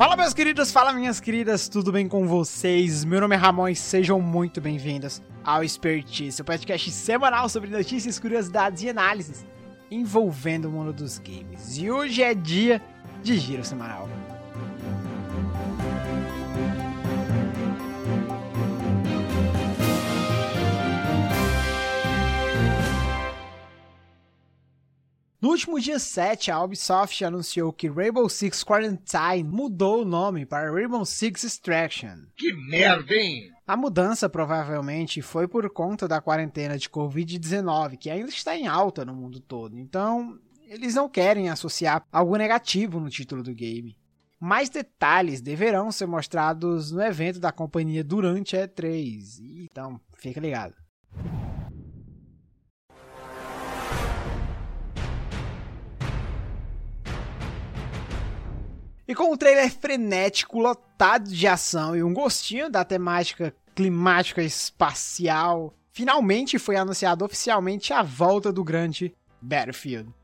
Fala meus queridos, fala minhas queridas, tudo bem com vocês? Meu nome é Ramon e sejam muito bem-vindos ao Expertise, o podcast semanal sobre notícias, curiosidades e análises envolvendo o mundo dos games. E hoje é dia de giro semanal. No último dia 7, a Ubisoft anunciou que Rainbow Six Quarantine mudou o nome para Rainbow Six Extraction. Que merda, hein? A mudança provavelmente foi por conta da quarentena de Covid-19, que ainda está em alta no mundo todo. Então, eles não querem associar algo negativo no título do game. Mais detalhes deverão ser mostrados no evento da companhia durante a E3. Então, fica ligado. E com um trailer frenético, lotado de ação e um gostinho da temática climática espacial, finalmente foi anunciado oficialmente a volta do grande Battlefield.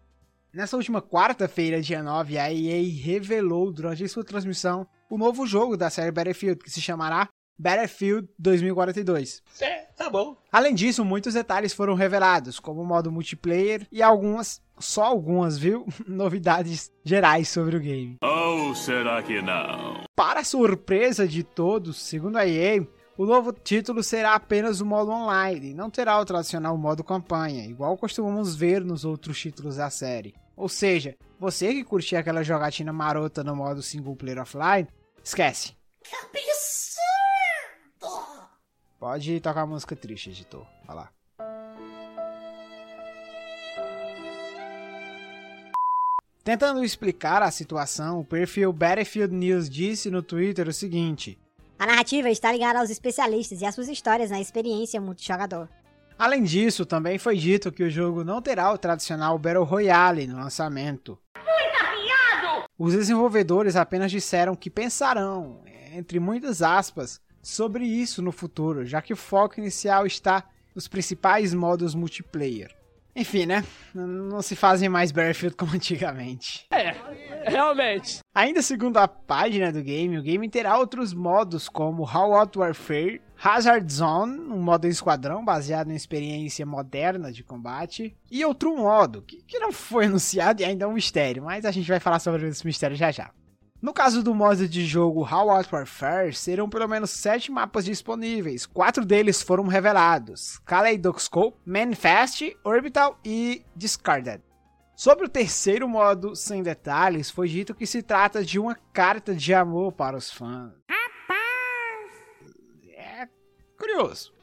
Nessa última quarta-feira, dia 9, a EA revelou durante sua transmissão o novo jogo da série Battlefield, que se chamará Battlefield 2042. É, tá bom. Além disso, muitos detalhes foram revelados, como o modo multiplayer e algumas, só algumas, viu? Novidades gerais sobre o game. Ou será que não? Para surpresa de todos, segundo a EA, o novo título será apenas o modo online, não terá o tradicional modo campanha, igual costumamos ver nos outros títulos da série. Ou seja, você que curtia aquela jogatina marota no modo single player offline, esquece. Pode tocar a música triste, editor. Vai lá. Tentando explicar a situação, o perfil Battlefield News disse no Twitter o seguinte: A narrativa está ligada aos especialistas e às suas histórias na experiência multijogador. Além disso, também foi dito que o jogo não terá o tradicional Battle Royale no lançamento. Os desenvolvedores apenas disseram que pensarão, entre muitas aspas, sobre isso no futuro, já que o foco inicial está nos principais modos multiplayer. Enfim, né? Não se fazem mais Battlefield como antigamente. É, realmente. Ainda segundo a página do game, o game terá outros modos como Hot Warfare, Hazard Zone, um modo em esquadrão baseado em experiência moderna de combate, e outro modo que, que não foi anunciado e ainda é um mistério, mas a gente vai falar sobre esse mistério já já. No caso do modo de jogo Hot Warfare, serão pelo menos 7 mapas disponíveis. Quatro deles foram revelados: Kaleidoscope, Manifest, Orbital e Discarded. Sobre o terceiro modo, sem detalhes, foi dito que se trata de uma carta de amor para os fãs. É curioso.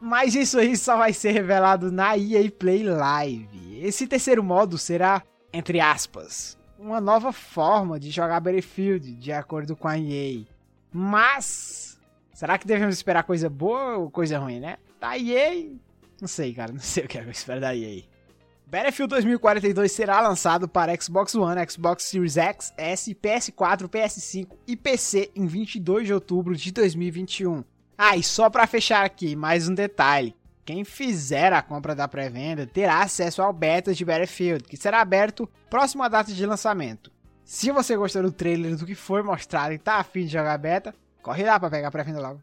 Mas isso aí só vai ser revelado na EA Play Live. Esse terceiro modo será, entre aspas, uma nova forma de jogar Battlefield, de acordo com a EA. Mas, será que devemos esperar coisa boa ou coisa ruim, né? Da EA, não sei, cara, não sei o que é eu espero da EA. Battlefield 2042 será lançado para Xbox One, Xbox Series X, S, PS4, PS5 e PC em 22 de outubro de 2021. Ah, e só para fechar aqui, mais um detalhe. Quem fizer a compra da pré-venda terá acesso ao beta de Battlefield, que será aberto próximo à data de lançamento. Se você gostou do trailer do que foi mostrado e tá afim de jogar beta, corre lá para pegar a pré-venda logo.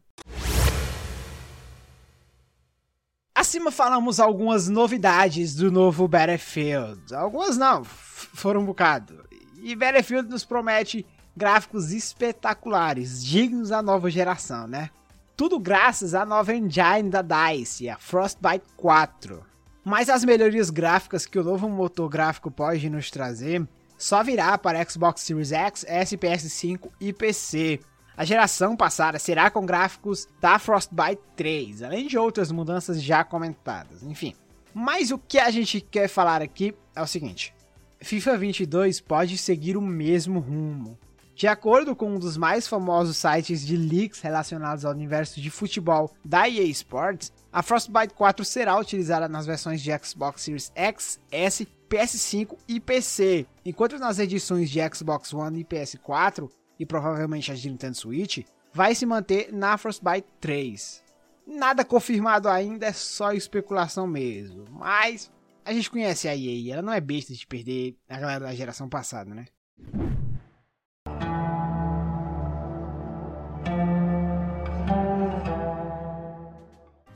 Acima falamos algumas novidades do novo Battlefield. Algumas não, foram um bocado. E Battlefield nos promete gráficos espetaculares, dignos da nova geração, né? Tudo graças à nova engine da DICE, a Frostbite 4. Mas as melhorias gráficas que o novo motor gráfico pode nos trazer só virá para Xbox Series X, SPS 5 e PC. A geração passada será com gráficos da Frostbite 3, além de outras mudanças já comentadas, enfim. Mas o que a gente quer falar aqui é o seguinte: FIFA 22 pode seguir o mesmo rumo. De acordo com um dos mais famosos sites de leaks relacionados ao universo de futebol da EA Sports, a Frostbite 4 será utilizada nas versões de Xbox Series X, S, PS5 e PC, enquanto nas edições de Xbox One e PS4, e provavelmente as de Nintendo Switch, vai se manter na Frostbite 3. Nada confirmado ainda, é só especulação mesmo, mas a gente conhece a EA, ela não é besta de perder a galera da geração passada, né?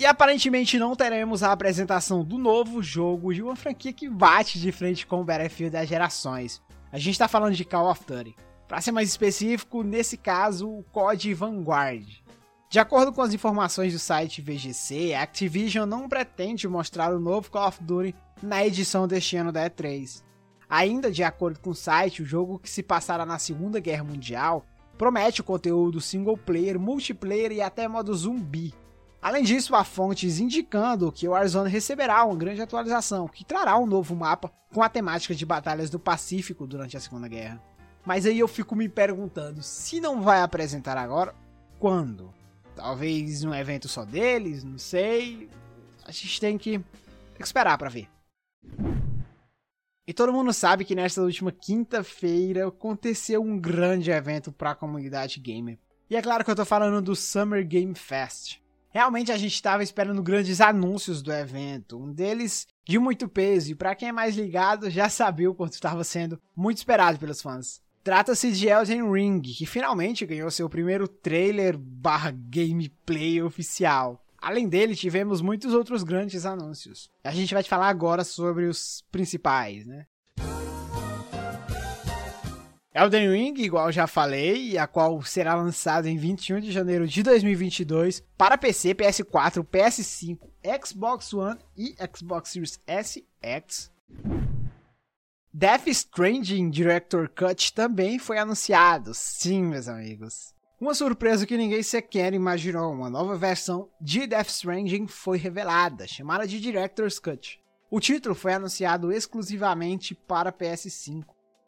Aparentemente não teremos a apresentação do novo jogo de uma franquia que bate de frente com o Battlefield das gerações. A gente está falando de Call of Duty. Para ser mais específico, nesse caso, o COD Vanguard. De acordo com as informações do site VGC, a Activision não pretende mostrar o novo Call of Duty na edição deste ano da E3. Ainda de acordo com o site, o jogo que se passará na Segunda Guerra Mundial promete o conteúdo single player, multiplayer e até modo zumbi. Além disso, há fontes indicando que o Warzone receberá uma grande atualização, que trará um novo mapa com a temática de batalhas do Pacífico durante a Segunda Guerra. Mas aí eu fico me perguntando, se não vai apresentar agora, quando? Talvez um evento só deles, não sei. A gente tem que, tem que esperar para ver. E todo mundo sabe que nesta última quinta-feira aconteceu um grande evento para a comunidade gamer. E é claro que eu tô falando do Summer Game Fest. Realmente a gente estava esperando grandes anúncios do evento, um deles de muito peso, e para quem é mais ligado já sabia o quanto estava sendo muito esperado pelos fãs. Trata-se de Elden Ring, que finalmente ganhou seu primeiro trailer barra gameplay oficial. Além dele, tivemos muitos outros grandes anúncios. A gente vai te falar agora sobre os principais, né? Elden Ring, igual já falei, a qual será lançado em 21 de janeiro de 2022 para PC, PS4, PS5, Xbox One e Xbox Series S X. Death Stranding Director Cut também foi anunciado, sim, meus amigos. Uma surpresa que ninguém sequer imaginou, uma nova versão de Death Stranding foi revelada, chamada de Director's Cut. O título foi anunciado exclusivamente para PS5.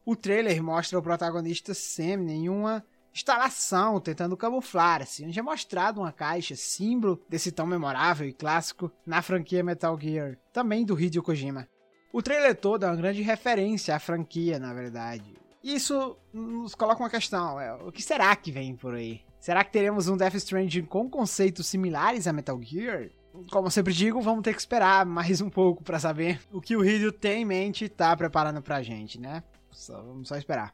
O trailer mostra o protagonista Sam em uma instalação tentando camuflar-se, onde é mostrado uma caixa, símbolo desse tão memorável e clássico na franquia Metal Gear, também do Hideo Kojima. O trailer todo é uma grande referência à franquia, na verdade isso nos coloca uma questão: é, o que será que vem por aí? Será que teremos um Death Stranding com conceitos similares a Metal Gear? Como eu sempre digo, vamos ter que esperar mais um pouco para saber o que o Hideo tem em mente e tá preparando pra gente, né? Só, vamos só esperar.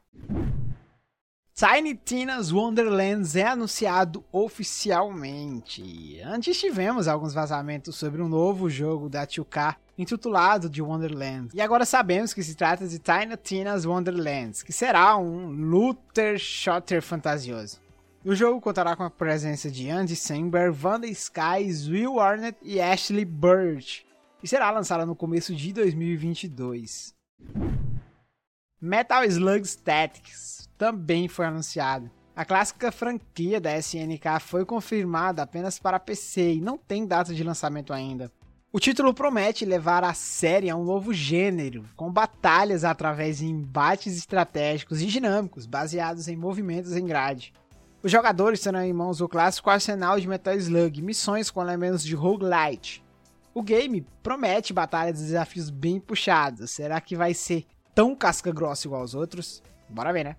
Tiny Tina's Wonderlands é anunciado oficialmente. Antes tivemos alguns vazamentos sobre um novo jogo da 2K intitulado de Wonderland. E agora sabemos que se trata de Tiny Tina's Wonderlands, que será um looter shooter fantasioso. O jogo contará com a presença de Andy Samberg, Wanda Skies, Will Arnett e Ashley Birch, e será lançado no começo de 2022. Metal Slug Statics também foi anunciado. A clássica franquia da SNK foi confirmada apenas para PC e não tem data de lançamento ainda. O título promete levar a série a um novo gênero, com batalhas através de embates estratégicos e dinâmicos, baseados em movimentos em grade. Os jogadores terão em mãos o clássico arsenal de Metal Slug, missões com elementos de roguelite. O game promete batalhas e desafios bem puxados. Será que vai ser tão casca grossa igual aos outros? Bora ver, né?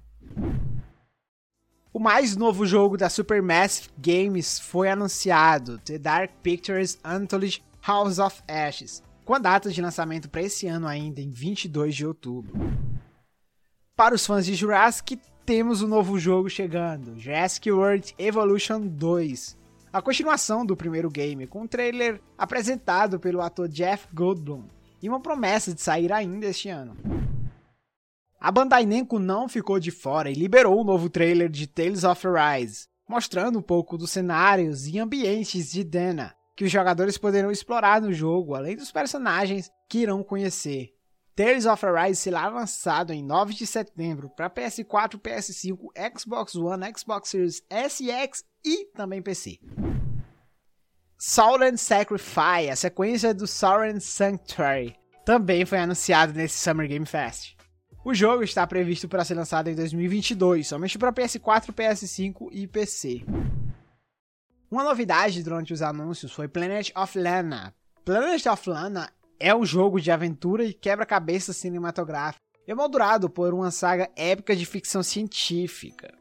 O mais novo jogo da Supermassive Games foi anunciado, The Dark Pictures Anthology House of Ashes, com a data de lançamento para esse ano ainda em 22 de outubro. Para os fãs de Jurassic, temos um novo jogo chegando, Jurassic World Evolution 2, a continuação do primeiro game, com um trailer apresentado pelo ator Jeff Goldblum e uma promessa de sair ainda este ano. A Bandai Namco não ficou de fora e liberou o um novo trailer de Tales of Arise, mostrando um pouco dos cenários e ambientes de Dana, que os jogadores poderão explorar no jogo, além dos personagens que irão conhecer. Tales of Arise será lançado em 9 de setembro para PS4, PS5, Xbox One, Xbox Series S X e também PC. Soul Sacrifice, a sequência do Soul Sanctuary, também foi anunciado nesse Summer Game Fest. O jogo está previsto para ser lançado em 2022, somente para PS4, PS5 e PC. Uma novidade durante os anúncios foi Planet of Lana. Planet of Lana é um jogo de aventura e quebra-cabeça cinematográfico, emoldurado por uma saga épica de ficção científica.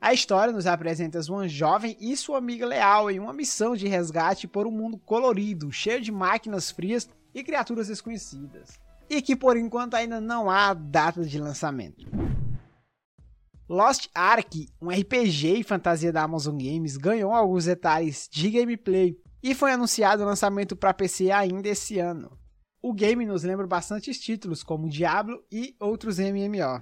A história nos apresenta uma jovem e sua amiga leal em uma missão de resgate por um mundo colorido, cheio de máquinas frias e criaturas desconhecidas, e que por enquanto ainda não há data de lançamento. Lost Ark, um RPG e fantasia da Amazon Games, ganhou alguns detalhes de gameplay e foi anunciado o lançamento para PC ainda esse ano. O game nos lembra bastantes títulos como Diablo e outros MMO.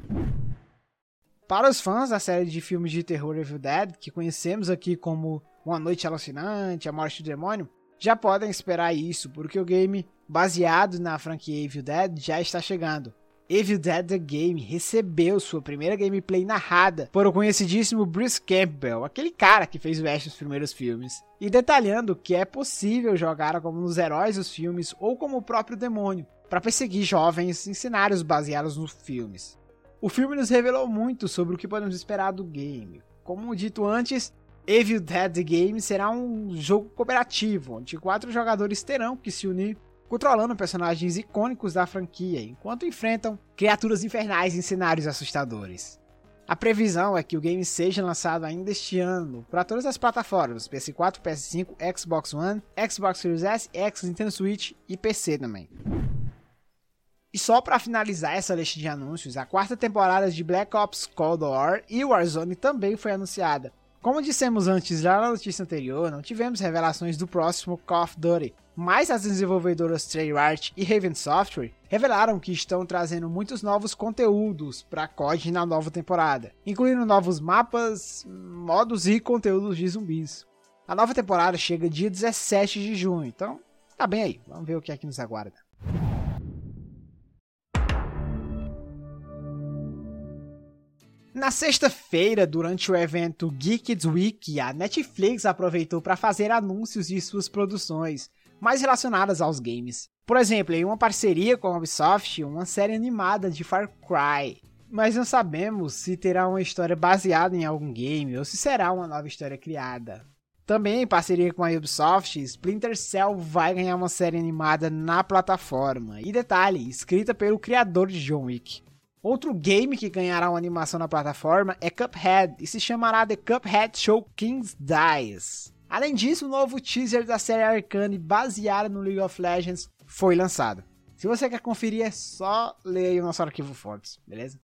Para os fãs da série de filmes de terror Evil Dead, que conhecemos aqui como Uma Noite Alucinante, A Morte do Demônio, já podem esperar isso, porque o game baseado na franquia Evil Dead já está chegando. Evil Dead The Game recebeu sua primeira gameplay narrada por o conhecidíssimo Bruce Campbell, aquele cara que fez o Ash nos primeiros filmes, e detalhando que é possível jogar como nos heróis dos filmes ou como o próprio demônio, para perseguir jovens em cenários baseados nos filmes. O filme nos revelou muito sobre o que podemos esperar do game. Como dito antes, Evil Dead Game será um jogo cooperativo, onde quatro jogadores terão que se unir controlando personagens icônicos da franquia, enquanto enfrentam criaturas infernais em cenários assustadores. A previsão é que o game seja lançado ainda este ano para todas as plataformas: PS4, PS5, Xbox One, Xbox Series S, X, Nintendo Switch e PC também. E só para finalizar essa lista de anúncios, a quarta temporada de Black Ops Cold War e Warzone também foi anunciada. Como dissemos antes lá na notícia anterior, não tivemos revelações do próximo Call of Duty, mas as desenvolvedoras Treyarch e Raven Software revelaram que estão trazendo muitos novos conteúdos para COD na nova temporada, incluindo novos mapas, modos e conteúdos de zumbis. A nova temporada chega dia 17 de junho, então tá bem aí, vamos ver o que é que nos aguarda. Na sexta-feira, durante o evento Geeked Week, a Netflix aproveitou para fazer anúncios de suas produções, mais relacionadas aos games. Por exemplo, em uma parceria com a Ubisoft, uma série animada de Far Cry. Mas não sabemos se terá uma história baseada em algum game ou se será uma nova história criada. Também em parceria com a Ubisoft, Splinter Cell vai ganhar uma série animada na plataforma. E detalhe, escrita pelo criador de John Wick. Outro game que ganhará uma animação na plataforma é Cuphead e se chamará The Cuphead Show Kings Dies. Além disso, o novo teaser da série Arcane baseada no League of Legends foi lançado. Se você quer conferir, é só ler aí o nosso arquivo fontes, beleza?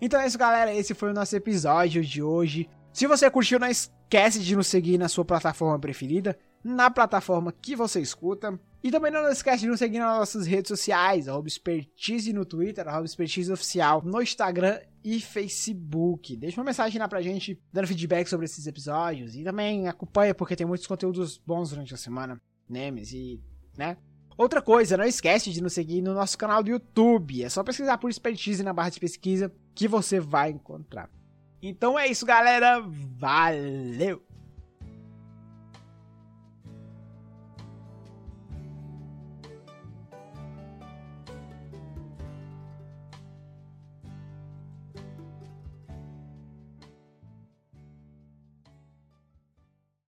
Então é isso, galera. Esse foi o nosso episódio de hoje. Se você curtiu, não esquece de nos seguir na sua plataforma preferida, na plataforma que você escuta. E também não esquece de nos seguir nas nossas redes sociais, arroba expertise no Twitter, arroba expertise oficial no Instagram e Facebook. Deixa uma mensagem lá pra gente, dando feedback sobre esses episódios. E também acompanha, porque tem muitos conteúdos bons durante a semana, memes e, né? Outra coisa, não esquece de nos seguir no nosso canal do YouTube. É só pesquisar por expertise na barra de pesquisa que você vai encontrar. Então é isso, galera. Valeu!